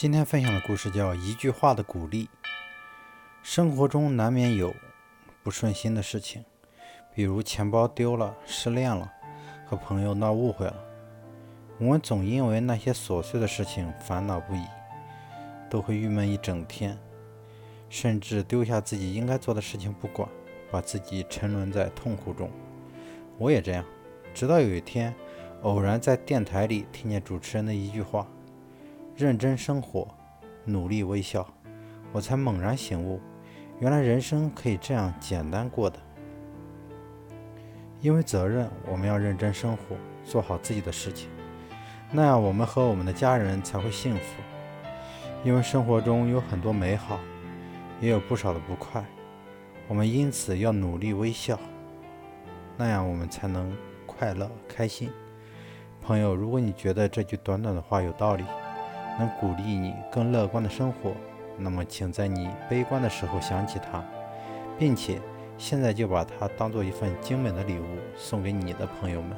今天分享的故事叫《一句话的鼓励》。生活中难免有不顺心的事情，比如钱包丢了、失恋了、和朋友闹误会了。我们总因为那些琐碎的事情烦恼不已，都会郁闷一整天，甚至丢下自己应该做的事情不管，把自己沉沦在痛苦中。我也这样，直到有一天，偶然在电台里听见主持人的一句话。认真生活，努力微笑，我才猛然醒悟，原来人生可以这样简单过的。因为责任，我们要认真生活，做好自己的事情，那样我们和我们的家人才会幸福。因为生活中有很多美好，也有不少的不快，我们因此要努力微笑，那样我们才能快乐开心。朋友，如果你觉得这句短短的话有道理，能鼓励你更乐观的生活，那么请在你悲观的时候想起它，并且现在就把它当做一份精美的礼物送给你的朋友们。